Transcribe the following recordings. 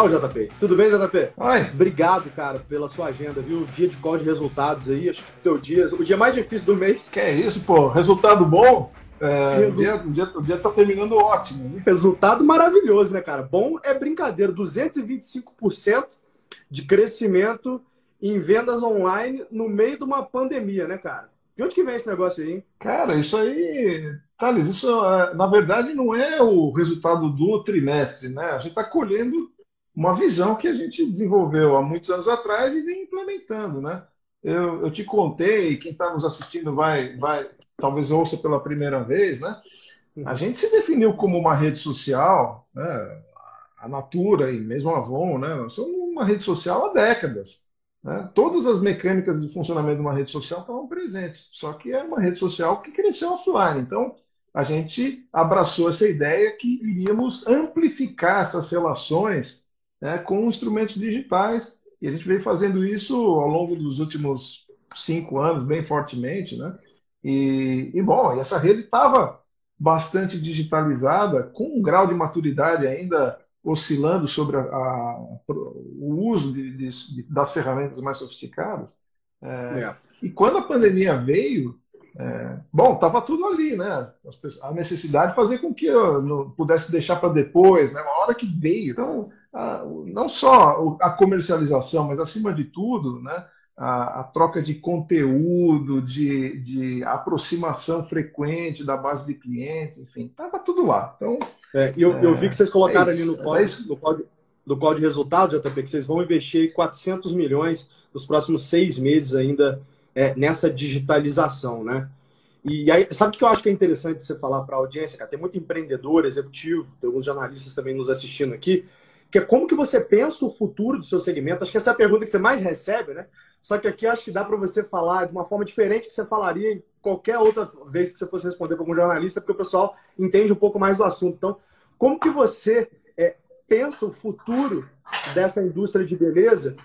Fala, JP. Tudo bem, JP? Oi. Obrigado, cara, pela sua agenda, viu? Dia de call de resultados aí, acho que o teu dia, o dia mais difícil do mês. Que é isso, pô. Resultado bom? É, Resu... o, dia, o, dia, o dia tá terminando ótimo. Né? Resultado maravilhoso, né, cara? Bom é brincadeira. 225% de crescimento em vendas online no meio de uma pandemia, né, cara? De onde que vem esse negócio aí, hein? Cara, isso aí, Thales, isso é, na verdade não é o resultado do trimestre, né? A gente está colhendo uma visão que a gente desenvolveu há muitos anos atrás e vem implementando, né? Eu, eu te contei, quem está nos assistindo vai, vai, talvez ouça pela primeira vez, né? A gente se definiu como uma rede social, né? a Natura e mesmo a Avon, né? Nós somos uma rede social há décadas. Né? Todas as mecânicas de funcionamento de uma rede social estavam presentes, só que é uma rede social que cresceu offline. Então, a gente abraçou essa ideia que iríamos amplificar essas relações né, com instrumentos digitais. E a gente veio fazendo isso ao longo dos últimos cinco anos, bem fortemente. Né? E, e bom, essa rede estava bastante digitalizada, com um grau de maturidade ainda oscilando sobre a, a, o uso de, de, das ferramentas mais sofisticadas. É, é. E quando a pandemia veio, é, bom, estava tudo ali, né? A necessidade de fazer com que eu não pudesse deixar para depois, né? Uma hora que veio. Então, a, não só a comercialização, mas acima de tudo, né? A, a troca de conteúdo, de, de, aproximação frequente da base de clientes, enfim, estava tudo lá. Então, é, eu, é, eu, vi que vocês colocaram é ali no é código, no código, de resultados, JP, que vocês vão investir 400 milhões nos próximos seis meses ainda é, nessa digitalização, né? E aí, sabe o que eu acho que é interessante você falar para a audiência, cara? Tem muito empreendedor, executivo, tem alguns jornalistas também nos assistindo aqui, que é como que você pensa o futuro do seu segmento. Acho que essa é a pergunta que você mais recebe, né? Só que aqui acho que dá para você falar de uma forma diferente que você falaria em qualquer outra vez que você fosse responder para algum jornalista, porque o pessoal entende um pouco mais do assunto. Então, como que você é, pensa o futuro dessa indústria de beleza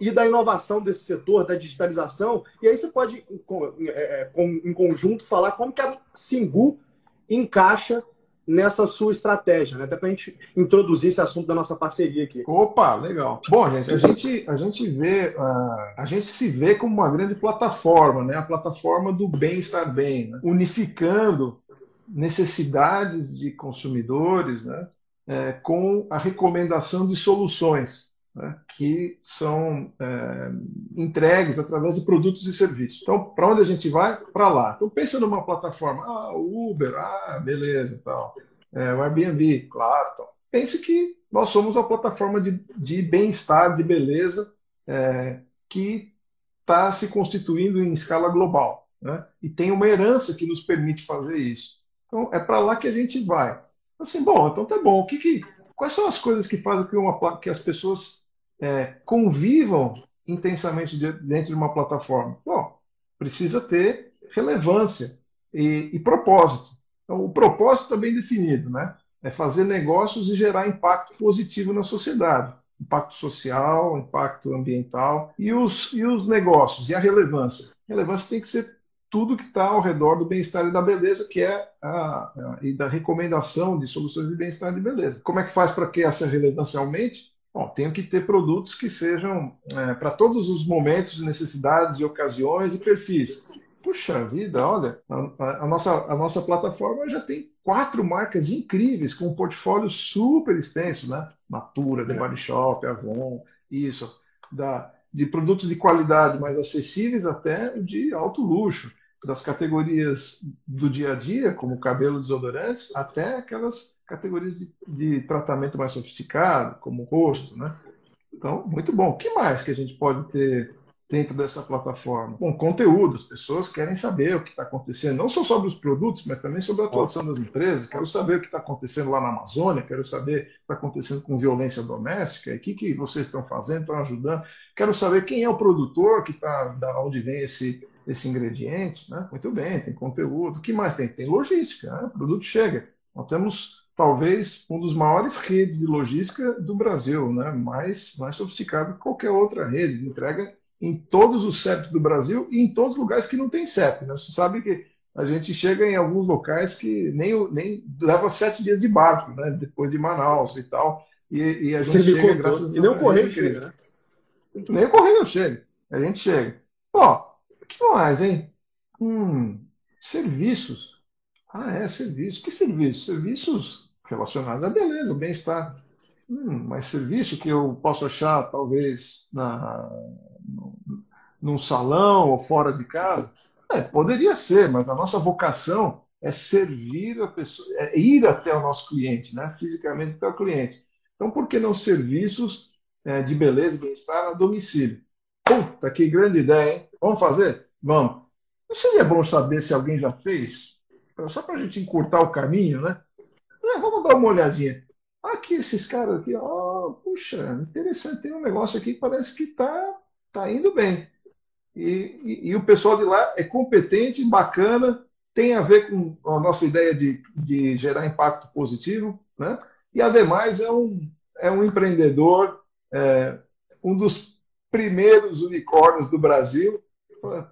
e da inovação desse setor, da digitalização. E aí você pode, em, é, é, conjunto, falar como que a Singu encaixa nessa sua estratégia, né? até para a gente introduzir esse assunto da nossa parceria aqui. Opa, legal. Bom, gente, a gente, a gente vê, uh, a gente se vê como uma grande plataforma, né? A plataforma do bem-estar bem, né? unificando necessidades de consumidores, né? É, com a recomendação de soluções né, que são é, entregues através de produtos e serviços. Então, para onde a gente vai? Para lá. Então, pensa numa plataforma, ah, Uber, ah, beleza, tal. É, o Airbnb, claro. Então. Pense que nós somos uma plataforma de, de bem-estar, de beleza, é, que está se constituindo em escala global. Né? E tem uma herança que nos permite fazer isso. Então, é para lá que a gente vai. Assim, bom, então tá bom. O que, que quais são as coisas que fazem que, uma, que as pessoas é, convivam intensamente dentro de uma plataforma? Bom, precisa ter relevância e, e propósito. Então, o propósito está bem definido, né? É fazer negócios e gerar impacto positivo na sociedade. Impacto social, impacto ambiental e os, e os negócios e a relevância. A relevância tem que ser tudo que está ao redor do bem-estar e da beleza, que é a, a, e da recomendação de soluções de bem-estar e de beleza. Como é que faz para que essa relevância aumente? Bom, tenho que ter produtos que sejam é, para todos os momentos, necessidades e ocasiões e perfis. Puxa vida, olha, a, a, nossa, a nossa plataforma já tem quatro marcas incríveis, com um portfólio super extenso, né? Natura, The Body Shop, Avon, isso, da, de produtos de qualidade mais acessíveis até de alto luxo, das categorias do dia a dia, como cabelo desodorantes, até aquelas categorias de, de tratamento mais sofisticado, como o rosto, né? Então, muito bom. O que mais que a gente pode ter dentro dessa plataforma? Bom, conteúdo. As pessoas querem saber o que está acontecendo, não só sobre os produtos, mas também sobre a atuação das empresas. Quero saber o que está acontecendo lá na Amazônia, quero saber o que está acontecendo com violência doméstica, o que, que vocês estão fazendo, estão ajudando. Quero saber quem é o produtor que está, da onde vem esse, esse ingrediente. Né? Muito bem, tem conteúdo. O que mais tem? Tem logística, né? o produto chega. Nós temos talvez um dos maiores redes de logística do Brasil, né? mais, mais sofisticado que qualquer outra rede, entrega em todos os CEPs do Brasil e em todos os lugares que não tem CEP. Né? Você sabe que a gente chega em alguns locais que nem, nem leva sete dias de barco, né? depois de Manaus e tal. E, e a gente Você chega, graças E nem o correio chega, né? Nem o correio chega. A gente chega. Ó, o que mais, hein? Hum, serviços. Ah, é, serviços. Que serviços? Serviços relacionados à beleza, ao bem-estar. Hum, mas serviço que eu posso achar, talvez, na, num salão ou fora de casa? É, poderia ser, mas a nossa vocação é servir a pessoa, é ir até o nosso cliente, né? fisicamente até o cliente. Então, por que não serviços é, de beleza e bem-estar a domicílio? Puta, que grande ideia, hein? Vamos fazer? Vamos. Não seria bom saber se alguém já fez? Só para a gente encurtar o caminho, né? É, vamos dar uma olhadinha. Aqui, esses caras aqui, ó, puxa, interessante, tem um negócio aqui que parece que está tá indo bem. E, e, e, o pessoal de lá é competente, bacana, tem a ver com a nossa ideia de, de gerar impacto positivo, né? E, ademais, é um, é um empreendedor, é, um dos primeiros unicórnios do Brasil.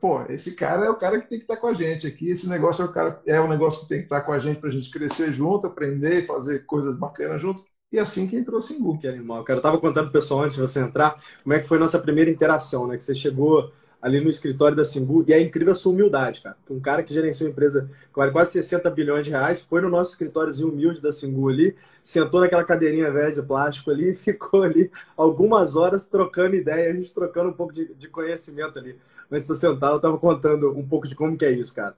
Pô, esse cara é o cara que tem que estar com a gente aqui. Esse negócio é o, cara, é o negócio que tem que estar com a gente para a gente crescer junto, aprender, fazer coisas bacanas juntos. E assim que entrou o Singu. Que animal. Cara, eu estava contando pro pessoal antes de você entrar como é que foi a nossa primeira interação, né? Que você chegou ali no escritório da Singu e é incrível a sua humildade, cara. Um cara que gerenciou uma empresa vale quase 60 bilhões de reais, foi no nosso escritóriozinho humilde da Singu ali, sentou naquela cadeirinha velha de plástico ali e ficou ali algumas horas trocando ideia, a gente trocando um pouco de, de conhecimento ali. Antes de eu sentar, eu estava contando um pouco de como que é isso, cara.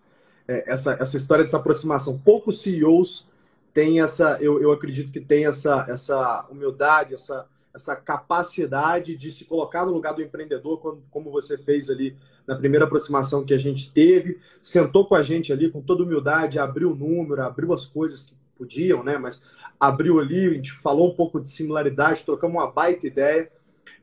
É, essa, essa história dessa aproximação. Poucos CEOs têm essa, eu, eu acredito que tem essa, essa humildade, essa, essa capacidade de se colocar no lugar do empreendedor, como, você fez ali na primeira aproximação que a gente teve, sentou com a gente ali com toda humildade, abriu o número, abriu as coisas que podiam, né? Mas abriu ali, a gente falou um pouco de similaridade, trocamos uma baita ideia,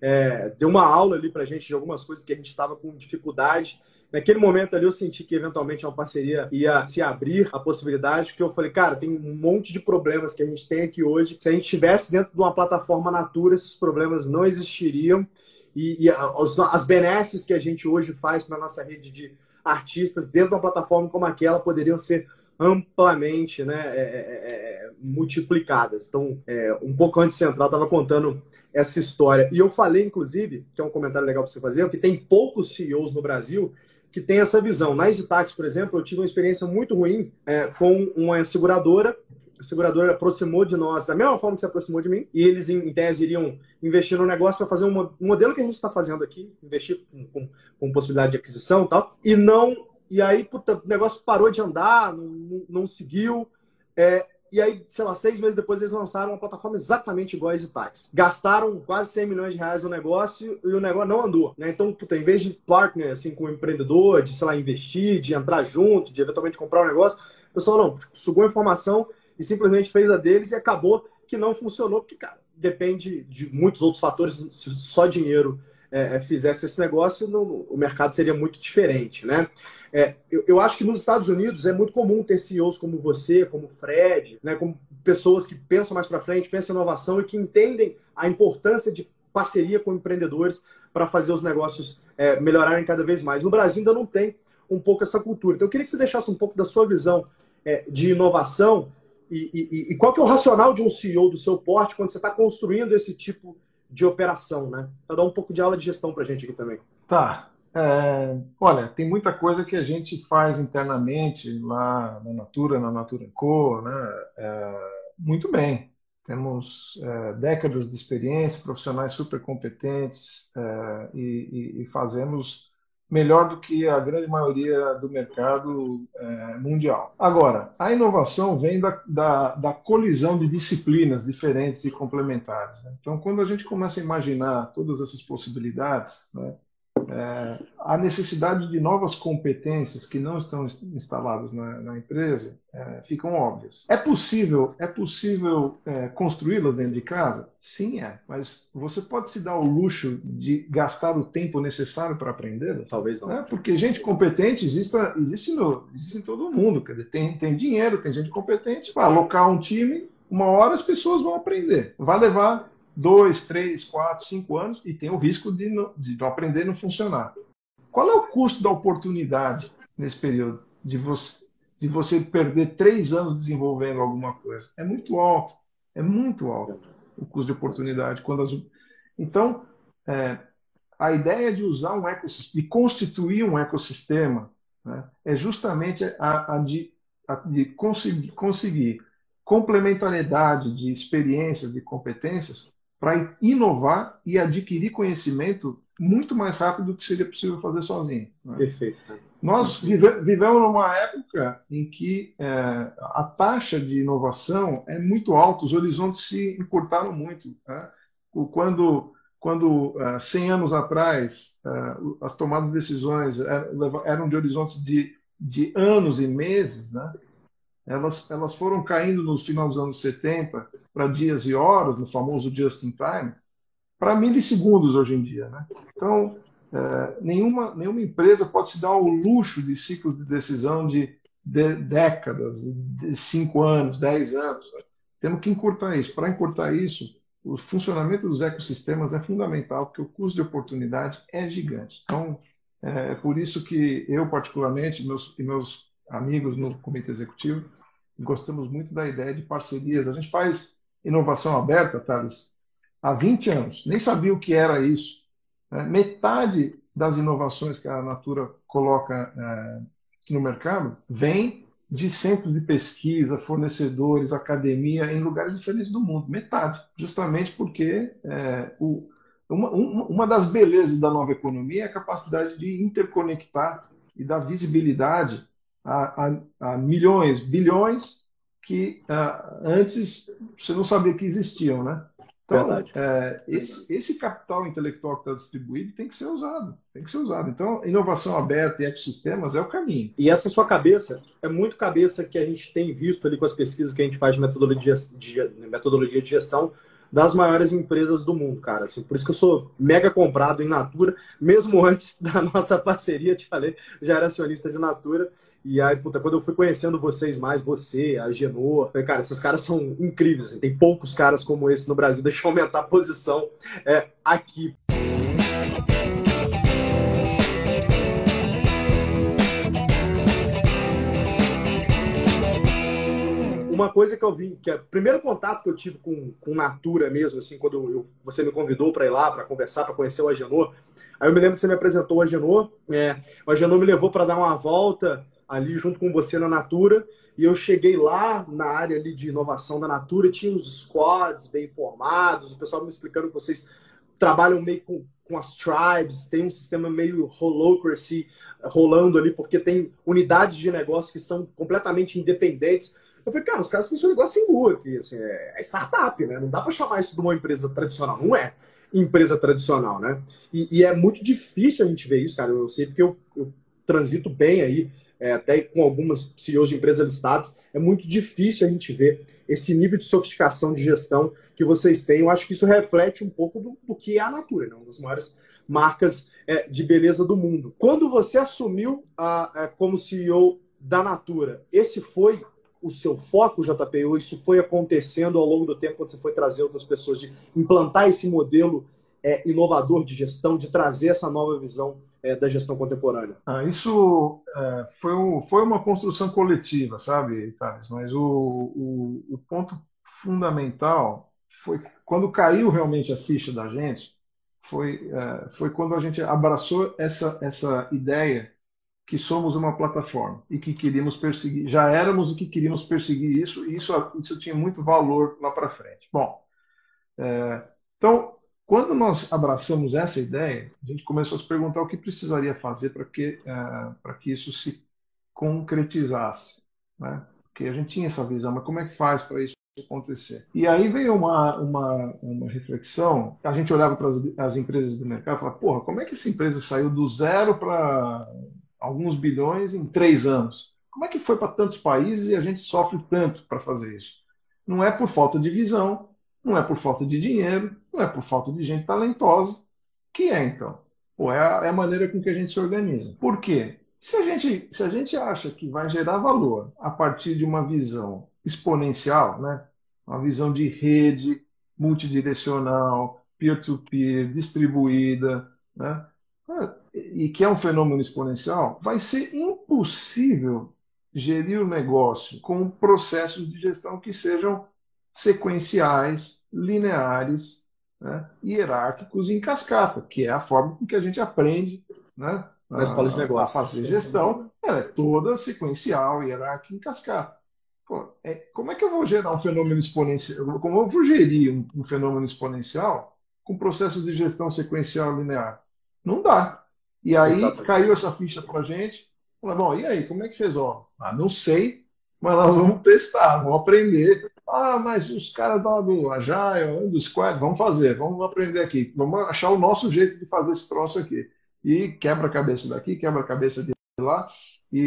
é, deu uma aula ali para a gente de algumas coisas que a gente estava com dificuldade Naquele momento ali eu senti que eventualmente uma parceria ia se abrir a possibilidade, porque eu falei, cara, tem um monte de problemas que a gente tem aqui hoje. Se a gente estivesse dentro de uma plataforma Natura, esses problemas não existiriam. E, e as, as benesses que a gente hoje faz para nossa rede de artistas dentro de uma plataforma como aquela poderiam ser amplamente né, é, é, é multiplicadas. Então, é, um pouco antes de entrar, estava contando essa história. E eu falei, inclusive, que é um comentário legal para você fazer, que tem poucos CEOs no Brasil que tem essa visão. Na EasyTax, por exemplo, eu tive uma experiência muito ruim é, com uma seguradora. A seguradora aproximou de nós da mesma forma que se aproximou de mim, e eles, em tese, iriam investir no negócio para fazer um, modelo que a gente está fazendo aqui, investir com, com, com, possibilidade de aquisição e tal, e não. E aí, puta, o negócio parou de andar, não, não, não seguiu. É, e aí, sei lá, seis meses depois eles lançaram uma plataforma exatamente igual a EasyTax. Gastaram quase 100 milhões de reais no negócio e o negócio não andou. Né? Então, puta, em vez de partner assim, com o empreendedor, de, sei lá, investir, de entrar junto, de eventualmente comprar um negócio, o pessoal não, tipo, sugou a informação e simplesmente fez a deles e acabou que não funcionou, porque, cara, depende de muitos outros fatores. Só dinheiro é, é fizesse esse negócio, o mercado seria muito diferente, né? É, eu, eu, acho que nos Estados Unidos é muito comum ter CEOs como você, como Fred, né, como pessoas que pensam mais para frente, pensam em inovação e que entendem a importância de parceria com empreendedores para fazer os negócios é, melhorarem cada vez mais. No Brasil ainda não tem um pouco essa cultura. Então eu queria que você deixasse um pouco da sua visão é, de inovação e, e, e, qual que é o racional de um CEO do seu porte quando você está construindo esse tipo de operação, né? Para dar um pouco de aula de gestão para a gente aqui também. Tá. É, olha, tem muita coisa que a gente faz internamente lá na Natura, na Natura Co, né? É, muito bem. Temos é, décadas de experiência, profissionais super competentes é, e, e, fazemos melhor do que a grande maioria do mercado é, mundial. Agora, a inovação vem da, da, da, colisão de disciplinas diferentes e complementares. Né? Então, quando a gente começa a imaginar todas essas possibilidades, né, é, a necessidade de novas competências que não estão instaladas na, na empresa é, ficam óbvias. É possível, é possível é, construí-las dentro de casa? Sim, é. Mas você pode se dar o luxo de gastar o tempo necessário para aprendê-las? Talvez não. É, porque gente competente existe, existe, no, existe em todo mundo. Quer dizer, tem, tem dinheiro, tem gente competente. Para alocar um time, uma hora as pessoas vão aprender. Vai levar dois, três, quatro, cinco anos e tem o risco de não, de não aprender não funcionar. Qual é o custo da oportunidade nesse período de você, de você perder três anos desenvolvendo alguma coisa? É muito alto, é muito alto o custo de oportunidade. Quando as... Então, é, a ideia de usar um ecossistema, de constituir um ecossistema, né, é justamente a, a de, a de conseguir, conseguir complementariedade de experiências, de competências para inovar e adquirir conhecimento muito mais rápido do que seria possível fazer sozinho. Né? Perfeito. Nós vive, vivemos numa época em que é, a taxa de inovação é muito alta, os horizontes se encurtaram muito. Né? Quando, quando uh, 100 anos atrás, uh, as tomadas de decisões eram de horizontes de, de anos e meses, né? Elas, elas foram caindo no final dos anos 70 para dias e horas, no famoso just in time, para milissegundos hoje em dia. Né? Então, é, nenhuma, nenhuma empresa pode se dar o luxo de ciclos de decisão de, de décadas, de cinco anos, dez anos. Né? Temos que encurtar isso. Para encurtar isso, o funcionamento dos ecossistemas é fundamental, porque o custo de oportunidade é gigante. Então, é por isso que eu, particularmente, meus, e meus amigos no comitê executivo, gostamos muito da ideia de parcerias. A gente faz inovação aberta, Thales, há 20 anos. Nem sabia o que era isso. Né? Metade das inovações que a Natura coloca é, no mercado vem de centros de pesquisa, fornecedores, academia, em lugares diferentes do mundo. Metade. Justamente porque é, o, uma, uma das belezas da nova economia é a capacidade de interconectar e dar visibilidade a, a, a milhões, bilhões que uh, antes você não sabia que existiam, né? Então, é, esse, esse, capital intelectual que está distribuído tem que ser usado, tem que ser usado. Então, inovação aberta e ecossistemas é o caminho. E essa sua cabeça é muito cabeça que a gente tem visto ali com as pesquisas que a gente faz de metodologia de, metodologia de gestão das maiores empresas do mundo, cara. Assim, por isso que eu sou mega comprado em Natura, mesmo antes da nossa parceria, te falei, já era acionista de Natura. E aí, puta, quando eu fui conhecendo vocês mais, você, a Genor, falei, cara, esses caras são incríveis. Assim, tem poucos caras como esse no Brasil. Deixa eu aumentar a posição é, aqui. Uma coisa que eu vi, que é o primeiro contato que eu tive com, com Natura mesmo, assim, quando eu, você me convidou para ir lá, para conversar, para conhecer o Agenor, aí eu me lembro que você me apresentou o Agenor, é, o Agenor me levou para dar uma volta ali junto com você na Natura, e eu cheguei lá na área ali de inovação da Natura, tinha uns squads bem formados, o pessoal me explicando que vocês trabalham meio com, com as tribes, tem um sistema meio holocracy rolando ali, porque tem unidades de negócio que são completamente independentes. Eu falei, cara, os caras funcionam igual a Singu aqui, assim, é, é startup, né? Não dá para chamar isso de uma empresa tradicional. Não é empresa tradicional, né? E, e, é muito difícil a gente ver isso, cara. Eu sei porque eu, eu transito bem aí, é, até com algumas CEOs de empresas listadas, é muito difícil a gente ver esse nível de sofisticação de gestão que vocês têm. Eu acho que isso reflete um pouco do, do que é a Natura, né? uma das maiores marcas é, de beleza do mundo. Quando você assumiu a, a, como CEO da Natura, esse foi o seu foco, JP, ou isso foi acontecendo ao longo do tempo quando você foi trazer outras pessoas, de implantar esse modelo é, inovador de gestão, de trazer essa nova visão é, da gestão contemporânea? Ah, isso é, foi, um, foi uma construção coletiva, sabe, Thales? Mas o, o, o ponto fundamental foi quando caiu realmente a ficha da gente, foi, é, foi quando a gente abraçou essa, essa ideia que somos uma plataforma e que queríamos perseguir, já éramos o que queríamos perseguir isso, e isso, isso tinha muito valor lá para frente. Bom, é, então, quando nós abraçamos essa ideia, a gente começou a se perguntar o que precisaria fazer para que, é, para que isso se concretizasse. Né? Porque a gente tinha essa visão, mas como é que faz para isso acontecer? E aí veio uma, uma, uma reflexão, a gente olhava para as, as empresas do mercado e falava, porra, como é que essa empresa saiu do zero para alguns bilhões em três anos. Como é que foi para tantos países e a gente sofre tanto para fazer isso? Não é por falta de visão, não é por falta de dinheiro, não é por falta de gente talentosa. Que é então? Ou é a, é a maneira com que a gente se organiza. Por quê? Se a, gente, se a gente acha que vai gerar valor a partir de uma visão exponencial, né? uma visão de rede multidirecional, peer-to-peer, -peer, distribuída, né? E que é um fenômeno exponencial, vai ser impossível gerir o negócio com processos de gestão que sejam sequenciais, lineares, né, hierárquicos e em cascata, que é a forma com que a gente aprende né, na escola de negócio. A fazer gestão, ela é toda sequencial, hierárquica e em cascata. Pô, é, como é que eu vou gerar um fenômeno exponencial? Como eu vou gerir um, um fenômeno exponencial com processos de gestão sequencial linear? Não dá. E aí Exatamente. caiu essa ficha para a gente. Falei, bom, e aí, como é que resolve? Ah, não sei, mas nós vamos testar, vamos aprender. Ah, mas os caras do Agile, do Squad, vamos fazer, vamos aprender aqui. Vamos achar o nosso jeito de fazer esse troço aqui. E quebra a cabeça daqui, quebra a cabeça de lá. E,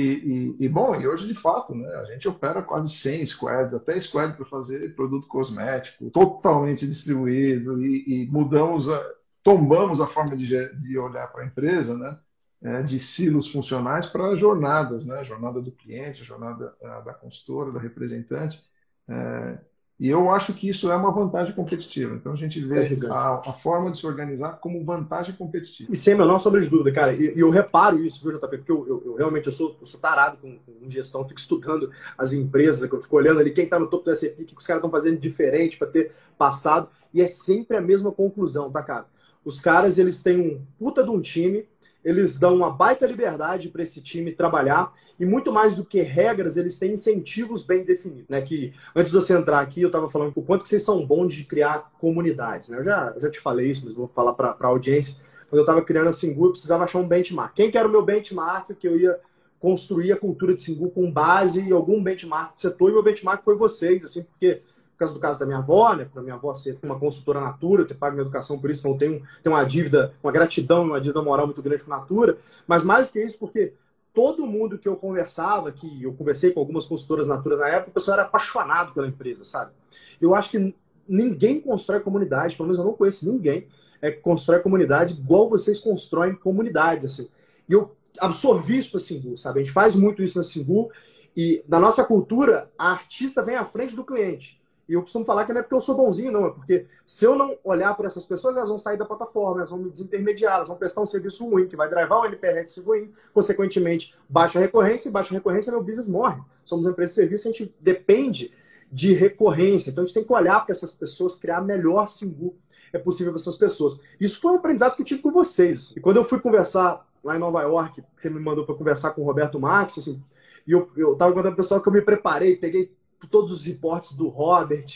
e, e, bom, e hoje de fato, né, a gente opera quase 100 squads, até squad para fazer produto cosmético, totalmente distribuído, e, e mudamos a, tombamos a forma de, de olhar para a empresa, né? É, de silos funcionais para jornadas, né? jornada do cliente, jornada da consultora, da representante. É, e eu acho que isso é uma vantagem competitiva. Então a gente vê é a, a, forma de se organizar como vantagem competitiva. E sem a menor sombra de dúvida, cara. E, eu reparo isso, viu, JP? Porque eu, eu, eu realmente eu sou, eu sou tarado com, com gestão, fico estudando as empresas, eu fico olhando ali quem está no topo do S&P, o que os caras estão fazendo diferente para ter passado. E é sempre a mesma conclusão, tá, cara? Os caras, eles têm um puta de um time, eles dão uma baita liberdade para esse time trabalhar e muito mais do que regras, eles têm incentivos bem definidos, né? Que antes de você entrar aqui, eu estava falando o quanto que vocês são bons de criar comunidades, né? Eu já, eu já te falei isso, mas vou falar para a audiência. Quando eu estava criando a Singu, eu precisava achar um benchmark. Quem que era o meu benchmark que eu ia construir a cultura de Singu com base em algum benchmark do setor e meu benchmark foi vocês, assim, porque causa do caso da minha avó, né? Para minha avó ser uma consultora Natura, eu ter pago minha educação por isso, então tenho, tenho uma dívida, uma gratidão, uma dívida moral muito grande com a Natura. Mas mais que isso, porque todo mundo que eu conversava, que eu conversei com algumas consultoras Natura na época, o pessoal era apaixonado pela empresa, sabe? Eu acho que ninguém constrói comunidade, pelo menos eu não conheço ninguém é, que constrói comunidade igual vocês constroem comunidades, assim. E eu absorvi isso para Singu, sabe? A gente faz muito isso na Singu e na nossa cultura, a artista vem à frente do cliente. E eu costumo falar que não é porque eu sou bonzinho, não, é porque se eu não olhar por essas pessoas, elas vão sair da plataforma, elas vão me desintermediar, elas vão prestar um serviço ruim, que vai drivar o NPS ruim, consequentemente, baixa recorrência, e baixa recorrência, meu business morre. Somos uma empresa de serviço, a gente depende de recorrência. Então a gente tem que olhar para essas pessoas, criar melhor Singu é possível para essas pessoas. Isso foi um aprendizado que eu tive com vocês. E quando eu fui conversar lá em Nova York, você me mandou para conversar com o Roberto Marques, assim, e eu, eu tava contando pro pessoal que eu me preparei, peguei todos os reportes do Robert,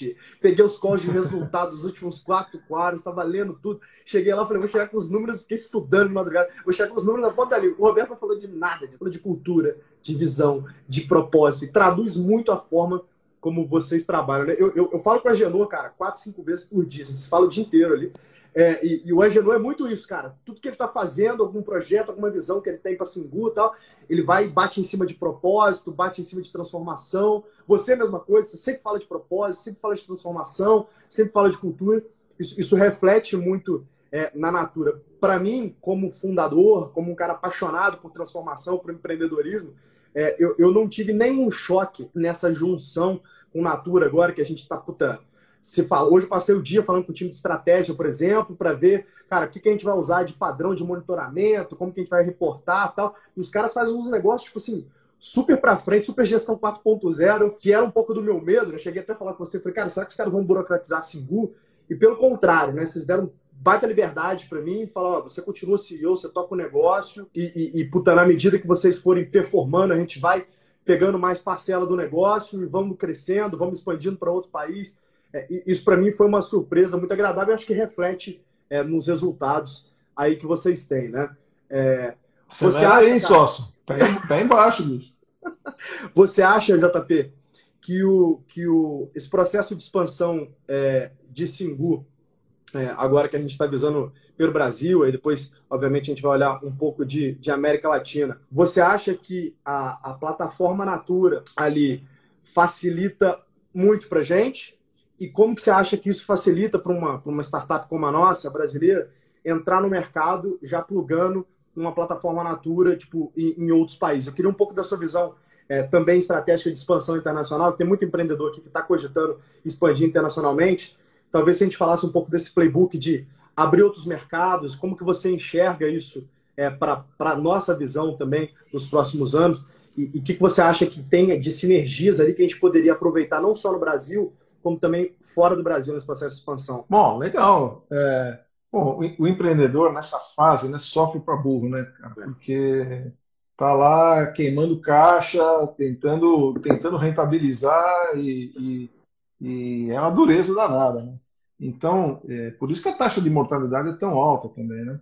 peguei os calls de resultado dos últimos quatro quadros, estava lendo tudo. Cheguei lá, falei, vou chegar com os números, fiquei estudando de madrugada, vou chegar com os números na ponta ali. O Roberto não falou de nada, falou de cultura, de visão, de propósito, e traduz muito a forma como vocês trabalham. Né? Eu, eu, eu, falo com a Genô, cara, quatro, cinco vezes por dia. A gente fala o dia inteiro ali. É, e, e, o Agenor é muito isso, cara. Tudo que ele está fazendo, algum projeto, alguma visão que ele tem para Singu e tal, ele vai e bate em cima de propósito, bate em cima de transformação. Você é a mesma coisa, você sempre fala de propósito, sempre fala de transformação, sempre fala de cultura. Isso, isso reflete muito é, na Natura. Para mim, como fundador, como um cara apaixonado por transformação, por empreendedorismo, é, eu, eu não tive nenhum choque nessa junção com Natura agora, que a gente está, puta, se fala, hoje eu passei o dia falando com o time de estratégia, por exemplo, para ver, cara, o que, que a gente vai usar de padrão de monitoramento, como que a gente vai reportar tal. E os caras fazem uns negócios, tipo assim, super para frente, super gestão 4.0, que era um pouco do meu medo. Eu cheguei até a falar com você, falei, cara, será que os caras vão burocratizar a Singu? E pelo contrário, né? Vocês deram baita liberdade para mim, falaram, você continua CEO, você toca o negócio e, e, e, puta, na medida que vocês forem performando, a gente vai pegando mais parcela do negócio e vamos crescendo, vamos expandindo para outro país. É, isso para mim foi uma surpresa muito agradável e acho que reflete é, nos resultados aí que vocês têm, né? É, você acha, aí, sócio. Tá, tá embaixo disso. você acha, JP, que, o, que o, esse processo de expansão é, de Singu, é, agora que a gente está visando pelo Brasil, aí depois, obviamente, a gente vai olhar um pouco de, de América Latina. Você acha que a, a plataforma Natura ali facilita muito para gente? E como que você acha que isso facilita para uma, uma startup como a nossa, brasileira, entrar no mercado já plugando uma plataforma Natura tipo, em, em outros países? Eu queria um pouco da sua visão é, também estratégica de expansão internacional. Tem muito empreendedor aqui que está cogitando expandir internacionalmente. Talvez se a gente falasse um pouco desse playbook de abrir outros mercados, como que você enxerga isso é, para a nossa visão também nos próximos anos? E o que, que você acha que tem de sinergias ali que a gente poderia aproveitar não só no Brasil, como também fora do Brasil nesse processo de expansão. Bom, legal. É, bom, o, empreendedor nessa fase né, sofre para burro, né, cara? É. Porque tá lá queimando caixa, tentando, tentando rentabilizar e, e, e é uma dureza danada, né? Então, é, por isso que a taxa de mortalidade é tão alta também, né?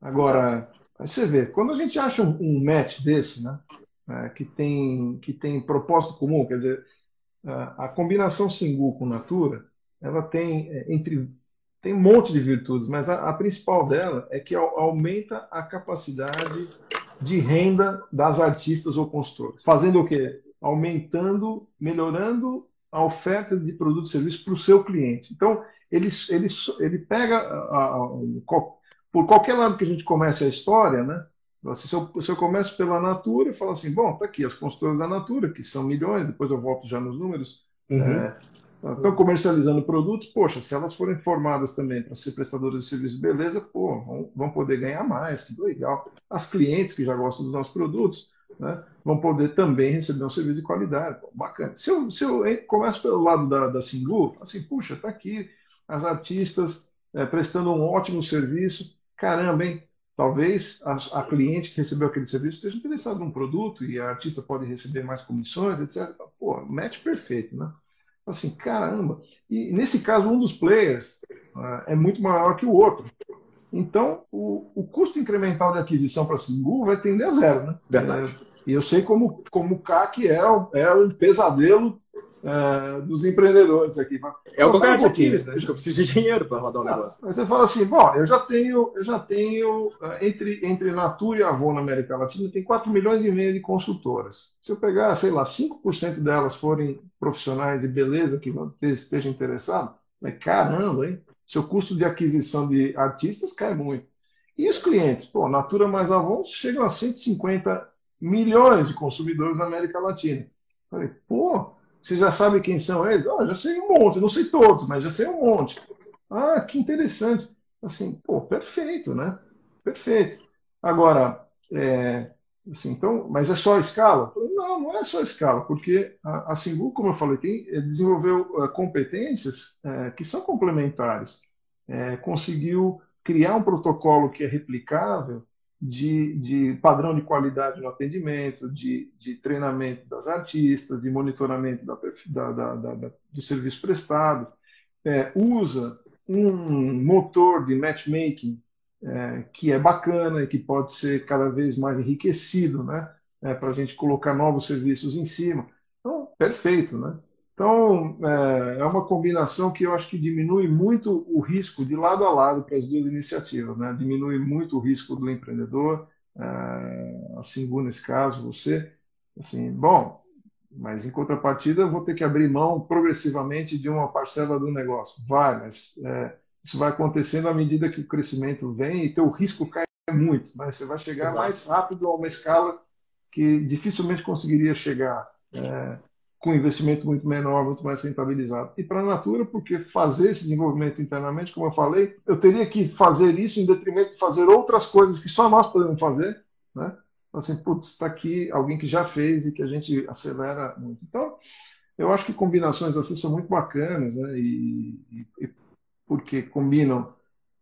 Agora, aí você vê, quando a gente acha um, um match desse, né, é, que tem que tem propósito comum, quer dizer, a, combinação Singu com Natura, ela tem é, entre tem um monte de virtudes, mas a, a principal dela é que aumenta a capacidade de renda das artistas ou consultores. Fazendo o quê? Aumentando, melhorando a oferta de produto e serviço para o seu cliente. Então, ele, ele, ele pega, a, a, por qualquer lado que a gente comece a história, né? Assim, se, eu, se eu começo pela Natura e falo assim, bom, tá aqui as consultoras da Natura, que são milhões, depois eu volto já nos números, uhum. é, estão comercializando produtos, poxa, se elas forem formadas também para ser prestadoras de serviço, beleza, pô, vão, vão, poder ganhar mais, que legal. As clientes que já gostam dos nossos produtos né, vão poder também receber um serviço de qualidade, pô, bacana. Se eu, se eu começo pelo lado da, da Singu, assim, puxa, tá aqui as artistas é, prestando um ótimo serviço, caramba, hein? Talvez a, a, cliente que recebeu aquele serviço esteja interessada num produto e a artista pode receber mais comissões, etc. Pô, match perfeito, né? Assim, caramba. E nesse caso, um dos players uh, é muito maior que o outro. Então, o, o custo incremental de aquisição para o Singu vai tender a zero, né? Verdade. E eu sei como, como o CAC é, é um pesadelo uh, dos empreendedores aqui. É o qualquer um Aquiles, né? Eu preciso de dinheiro para rodar o um negócio. Mas você fala assim, bom, eu já tenho, eu já tenho uh, entre, entre Natura e Avon na América Latina, tem 4 milhões e meio de consultoras. Se eu pegar, sei lá, 5% delas forem profissionais e beleza que estejam interessados, mas caramba, hein? Seu custo de aquisição de artistas cai muito. E os clientes? Pô, Natura mais Avon chegam a 150 milhões de consumidores na América Latina. Falei, pô, você já sabe quem são eles? Ah, já sei um monte, não sei todos, mas já sei um monte. Ah, que interessante. Assim, pô, perfeito, né? Perfeito. Agora, é, assim, então, mas é só a escala? Não, não é só a escala, porque a, a Singu, como eu falei, tem, desenvolveu uh, competências uh, que são complementares. Uh, conseguiu criar um protocolo que é replicável de, de padrão de qualidade no atendimento, de, de treinamento das artistas, de monitoramento da, da, da, do serviço prestado, é, usa um motor de matchmaking é, que é bacana e que pode ser cada vez mais enriquecido, né? É, para a gente colocar novos serviços em cima. Então, perfeito, né? Então, é, é uma combinação que eu acho que diminui muito o risco de lado a lado para as duas iniciativas, né? Diminui muito o risco do empreendedor, é, assim, nesse caso, você, assim, bom, mas em contrapartida eu vou ter que abrir mão progressivamente de uma parcela do negócio. Vai, mas é, isso vai acontecendo à medida que o crescimento vem e teu risco cai muito, né? Você vai chegar Exato. mais rápido a uma escala que dificilmente conseguiria chegar. É, com investimento muito menor, muito mais rentabilizado. E para a Natura, porque fazer esse desenvolvimento internamente, como eu falei, eu teria que fazer isso em detrimento de fazer outras coisas que só nós podemos fazer, né? Então, assim, putz, está aqui alguém que já fez e que a gente acelera muito. Então, eu acho que combinações assim são muito bacanas, né? E, e porque combinam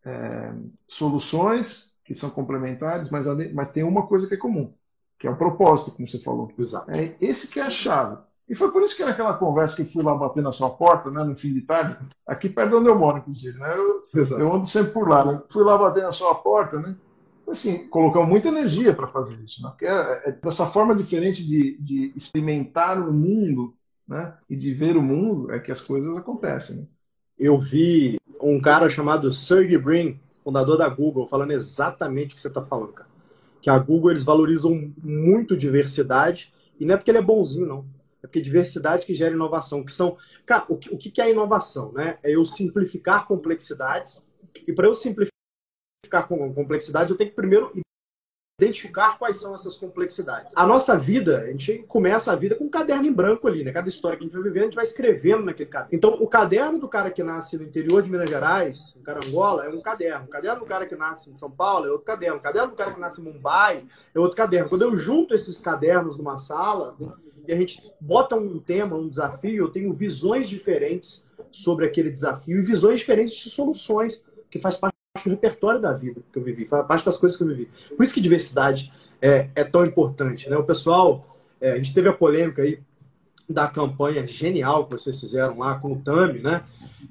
é, soluções que são complementares, mas, mas tem uma coisa que é comum, que é o propósito, como você falou. Exato. É esse que é a chave. E foi por isso que naquela conversa que fui lá bater na sua porta, né, no fim de tarde, aqui perto de onde eu moro, inclusive, né? Eu, eu ando sempre por lá, né? Fui lá bater na sua porta, né? Assim, colocamos muita energia para fazer isso, né? Porque é, é dessa forma diferente de, de experimentar o mundo, né? E de ver o mundo é que as coisas acontecem. Né? Eu vi um cara chamado Sergey Brin, fundador da Google, falando exatamente o que você está falando, cara. Que a Google eles valorizam muito diversidade e não é porque ele é bonzinho, não é porque diversidade que gera inovação, que são. Cara, o que, o que é inovação? Né? É eu simplificar complexidades. E para eu simplificar complexidade, eu tenho que primeiro identificar quais são essas complexidades. A nossa vida, a gente começa a vida com um caderno em branco ali, né? Cada história que a gente vai vivendo, a gente vai escrevendo naquele caderno. Então, o caderno do cara que nasce no interior de Minas Gerais, em Carangola, é um caderno. O caderno do cara que nasce em São Paulo é outro caderno. O caderno do cara que nasce em Mumbai é outro caderno. Quando eu junto esses cadernos numa sala, e a gente bota um tema, um desafio, eu tenho visões diferentes sobre aquele desafio e visões diferentes de soluções, que faz parte do repertório da vida que eu vivi, faz parte das coisas que eu vivi. Por isso que diversidade é, é tão importante. Né? O pessoal, é, a gente teve a polêmica aí da campanha genial que vocês fizeram lá com o Tami, né?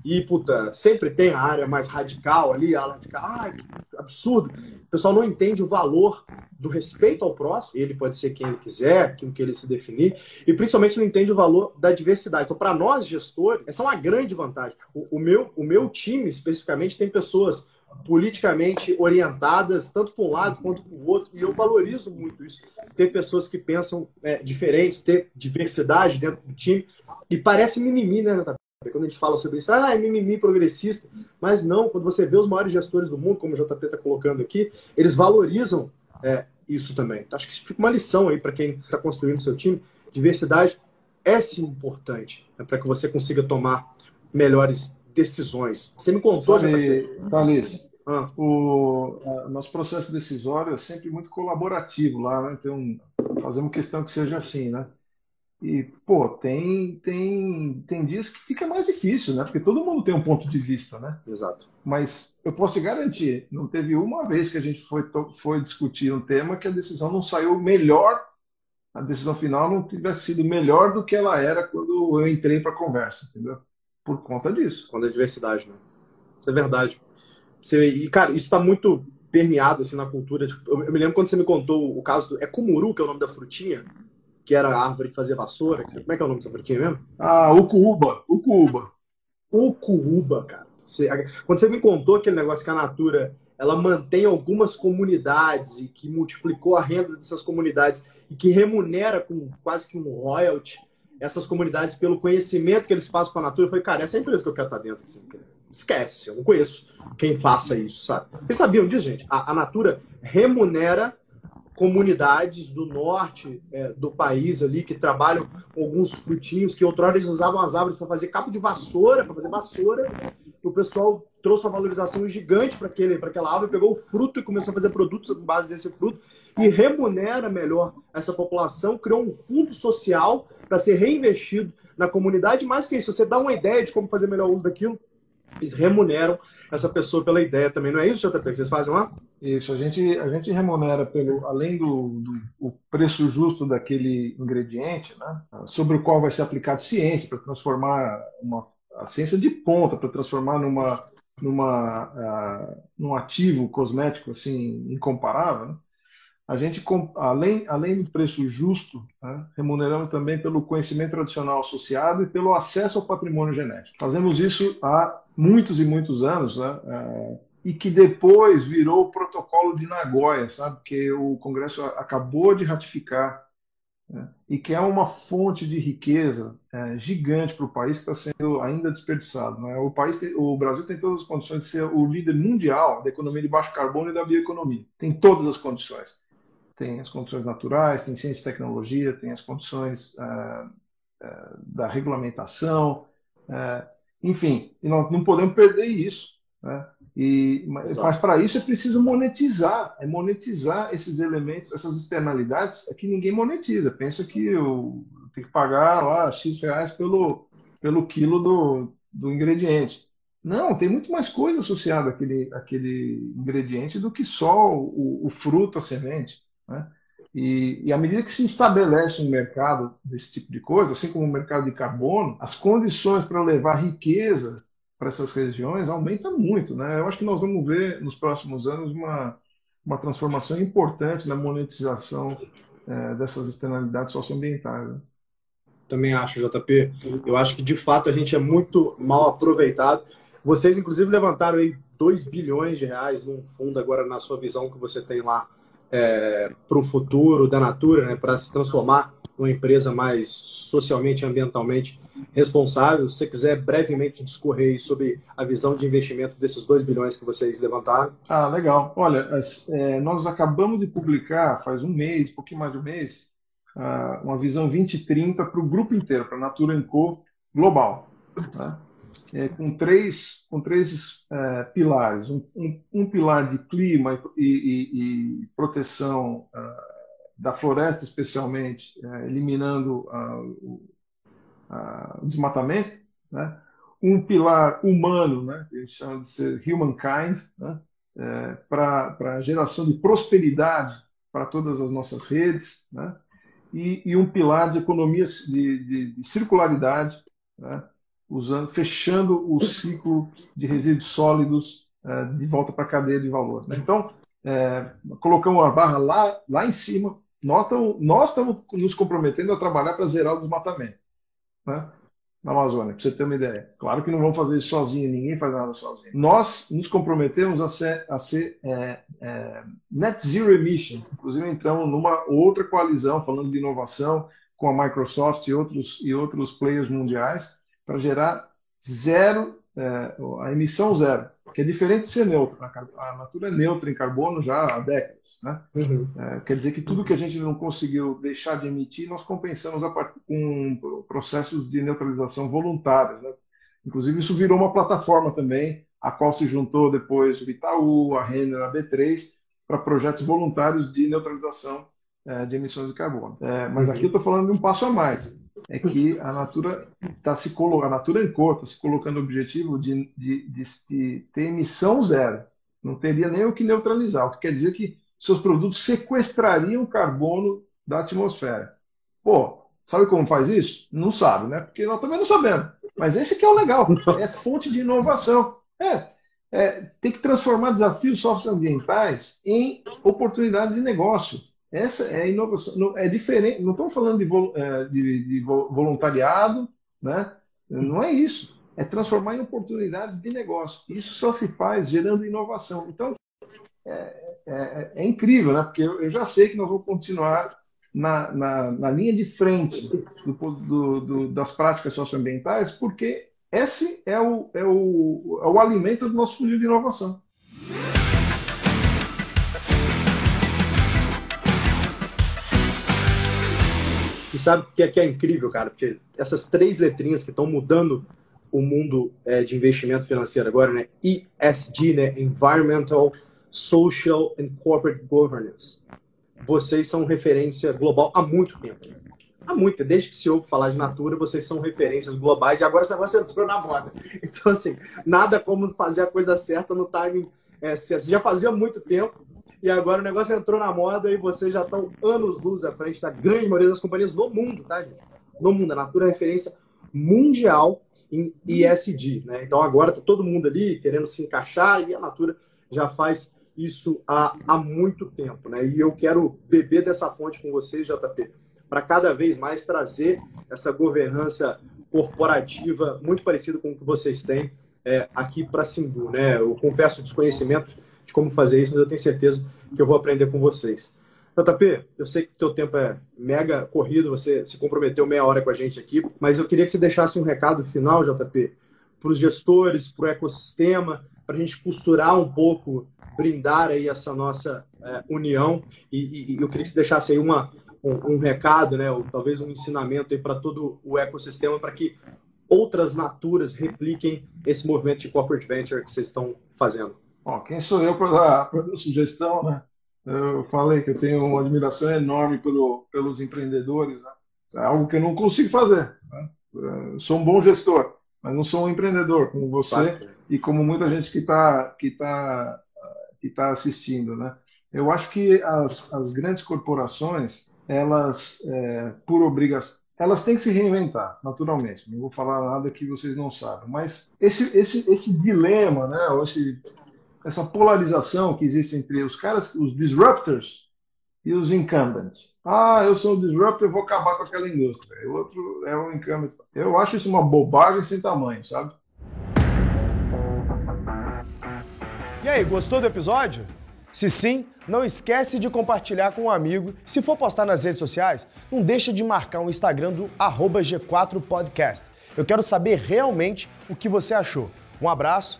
E, puta, sempre tem a área mais radical ali, a radical, ah, que absurdo. O pessoal não entende o valor do respeito ao próximo, ele pode ser quem ele quiser, aquilo que ele se definir, e principalmente não entende o valor da diversidade. Então, para nós, gestores, essa é uma grande vantagem. O, o, meu, o meu time, especificamente, tem pessoas politicamente orientadas, tanto para um lado quanto para o outro, e eu valorizo muito isso. Ter pessoas que pensam é, diferentes, ter diversidade dentro do time, e parece mimimi, né, Nathalie? Quando a gente fala sobre isso, ah, é mimimi progressista. Mas não, quando você vê os maiores gestores do mundo, como o JP está colocando aqui, eles valorizam é, isso também. Acho que fica uma lição aí para quem está construindo seu time. Diversidade é sim importante né, para que você consiga tomar melhores decisões. Você me contou, Sabe, Thalys, ah. o nosso processo decisório é sempre muito colaborativo lá, né? Então, fazemos questão que seja assim, né? E, pô, tem, tem, tem dias que fica mais difícil, né? Porque todo mundo tem um ponto de vista, né? Exato. Mas eu posso te garantir, não teve uma vez que a gente foi, foi discutir um tema que a decisão não saiu melhor, a decisão final não tivesse sido melhor do que ela era quando eu entrei para a conversa, entendeu? Por conta disso. Quando a diversidade, né? Isso é verdade. Você, e, cara, isso está muito permeado assim, na cultura. Tipo, eu, eu, me lembro quando você me contou o caso do. É Kumuru, que é o nome da frutinha? que era a árvore que fazia vassoura. Como é que é o nome dessa frutinha mesmo? Ah, Ucuúba. Ucuúba. Ucuúba, cara. Você, quando você me contou aquele negócio que a Natura ela mantém algumas comunidades e que multiplicou a renda dessas comunidades e que remunera com quase que um royalty essas comunidades pelo conhecimento que eles passam para a Natura, eu falei, cara, essa é a empresa que eu quero estar dentro. Assim, esquece, eu não conheço quem faça isso, sabe? Vocês sabiam disso, gente? A, a Natura remunera comunidades do norte é, do país ali que trabalham com alguns frutinhos que outrora eles usavam as árvores para fazer cabo de vassoura, para fazer vassoura. o pessoal trouxe uma valorização gigante para aquela árvore, pegou o fruto e começou a fazer produtos com base desse fruto e remunera melhor essa população, criou um fundo social para ser reinvestido na comunidade. Mais que isso, você dá uma ideia de como fazer melhor uso daquilo, eles remuneram essa pessoa pela ideia também. Não é isso, JP, que vocês fazem lá? Isso, a gente, a gente remunera pelo, além do, do o preço justo daquele ingrediente, né, sobre o qual vai ser aplicado ciência para transformar uma, a ciência de ponta, para transformar numa, numa, uh, num ativo cosmético assim incomparável. Né? A gente, além, além do preço justo, né, remuneramos também pelo conhecimento tradicional associado e pelo acesso ao patrimônio genético. Fazemos isso há muitos e muitos anos, né, é, e que depois virou o protocolo de Nagoya, sabe? Que o Congresso acabou de ratificar né, e que é uma fonte de riqueza é, gigante para o país que está sendo ainda desperdiçado. Né? O país, tem, o Brasil tem todas as condições de ser o líder mundial da economia de baixo carbono e da bioeconomia. Tem todas as condições tem as condições naturais, tem ciência e tecnologia, tem as condições uh, uh, da regulamentação, uh, enfim, e nós não podemos perder isso. Né? E, mas, mas para isso é preciso monetizar, é monetizar esses elementos, essas externalidades é que ninguém monetiza. Pensa que eu tenho que pagar lá X reais pelo, pelo quilo do, do ingrediente. Não, tem muito mais coisa associada àquele, àquele ingrediente do que só o, o fruto, a semente. Né? E, e, à medida que se estabelece um mercado desse tipo de coisa, assim como o mercado de carbono, as condições para levar riqueza para essas regiões aumentam muito. Né? Eu acho que nós vamos ver nos próximos anos uma, uma transformação importante na monetização é, dessas externalidades socioambientais. Né? Também acho, JP. Eu acho que de fato a gente é muito mal aproveitado. Vocês, inclusive, levantaram aí 2 bilhões de reais num fundo agora na sua visão que você tem lá é, para o futuro da Natura, né, para se transformar numa empresa mais socialmente e ambientalmente responsável. Se você quiser brevemente discorrer sobre a visão de investimento desses 2 bilhões que vocês levantaram. Ah, legal. Olha, é, nós acabamos de publicar, faz um mês, um pouquinho mais de um mês, uma visão 2030 para o grupo inteiro, para a Natura Co. global. Né? É, com três, com três é, pilares. Um, um, um, pilar de clima e, e, e proteção uh, da floresta, especialmente, uh, eliminando uh, o, desmatamento. Né? Um pilar humano, né? que eles chamam de ser humankind, né? é, para a geração de prosperidade para todas as nossas redes. Né? E, e, um pilar de economia de, de, de circularidade, né? Usando, fechando o ciclo de resíduos sólidos é, de volta para a cadeia de valor. Né? Então, é, colocamos a barra lá, lá em cima. Nós estamos nos comprometendo a trabalhar para zerar o desmatamento né? na Amazônia, para você ter uma ideia. Claro que não vamos fazer isso sozinho, ninguém faz nada sozinho. Nós nos comprometemos a ser, a ser é, é, net zero emission. Inclusive, entramos numa outra coalizão falando de inovação com a Microsoft e outros, e outros players mundiais para gerar zero, é, a emissão zero, que é diferente de ser neutro. A natura é neutra em carbono já há décadas. Né? Uhum. É, quer dizer que tudo que a gente não conseguiu deixar de emitir, nós compensamos com processos de neutralização voluntários. Né? Inclusive, isso virou uma plataforma também, a qual se juntou depois o Itaú, a Renner, a B3, para projetos voluntários de neutralização é, de emissões de carbono. É, mas aqui eu estou falando de um passo a mais é que a Natura está se colocando, a Natura em cor está se colocando o objetivo de, de, de, de, ter emissão zero. Não teria nem o que neutralizar, o que quer dizer que seus produtos sequestrariam carbono da atmosfera. Pô, sabe como faz isso? Não sabe, né? Porque nós também não sabemos. Mas esse que é o legal, é fonte de inovação. É, é tem que transformar desafios socioambientais em oportunidades de negócio. Essa é inovação. É diferente. Não estamos falando de, é, de, de voluntariado, né? Não é isso. É transformar em oportunidades de negócio. Isso só se faz gerando inovação. Então, é, é, é incrível, né? Porque eu, já sei que nós vamos continuar na, na, na linha de frente do, do, do, das práticas socioambientais, porque esse é o, é o, é o alimento do nosso funil de inovação. Sabe o que é, que é incrível, cara? Porque essas três letrinhas que estão mudando o mundo é, de investimento financeiro agora, né? ESG, né? Environmental, Social and Corporate Governance. Vocês são referência global há muito tempo. Há muito, desde que se ouve falar de Natura, vocês são referências globais e agora esse negócio entrou na moda. Então, assim, nada como fazer a coisa certa no timing. É, você já fazia muito tempo, e agora o negócio entrou na moda e vocês já estão anos-luz à frente da grande maioria das companhias do mundo, tá, gente? No mundo. A Natura é referência mundial em ESG, né? Então agora tá todo mundo ali querendo se encaixar e a Natura já faz isso há, há muito tempo, né? E eu quero beber dessa fonte com vocês, JP, para cada vez mais trazer essa governança corporativa muito parecida com o que vocês têm é, aqui para Simbu, né? Eu confesso desconhecimento de como fazer isso, mas eu tenho certeza que eu vou aprender com vocês. JP, eu sei que o teu tempo é mega corrido, você se comprometeu meia hora com a gente aqui, mas eu queria que você deixasse um recado final, JP, para os gestores, para o ecossistema, para a gente costurar um pouco, brindar aí essa nossa é, união. E, e, eu queria que você deixasse aí uma, um, um recado, né, ou talvez um ensinamento aí para todo o ecossistema, para que outras naturas repliquem esse movimento de corporate venture que vocês estão fazendo. Bom, quem sou eu para dar, dar sugestão, né? Eu falei que eu tenho uma admiração enorme pelo, pelos empreendedores, né? é algo que eu não consigo fazer. Né? Eu sou um bom gestor, mas não sou um empreendedor como você claro. e como muita gente que está que tá, que tá assistindo, né? Eu acho que as, as grandes corporações, elas, é, por obrigação, elas têm que se reinventar, naturalmente. Não vou falar nada que vocês não sabem, mas esse, esse, esse dilema, né, ou esse essa polarização que existe entre os caras, os disruptors e os incumbents. Ah, eu sou um disruptor, vou acabar com aquela indústria. O outro é um incumbent. Eu acho isso uma bobagem sem tamanho, sabe? E aí, gostou do episódio? Se sim, não esquece de compartilhar com um amigo. Se for postar nas redes sociais, não deixa de marcar o Instagram do G4podcast. Eu quero saber realmente o que você achou. Um abraço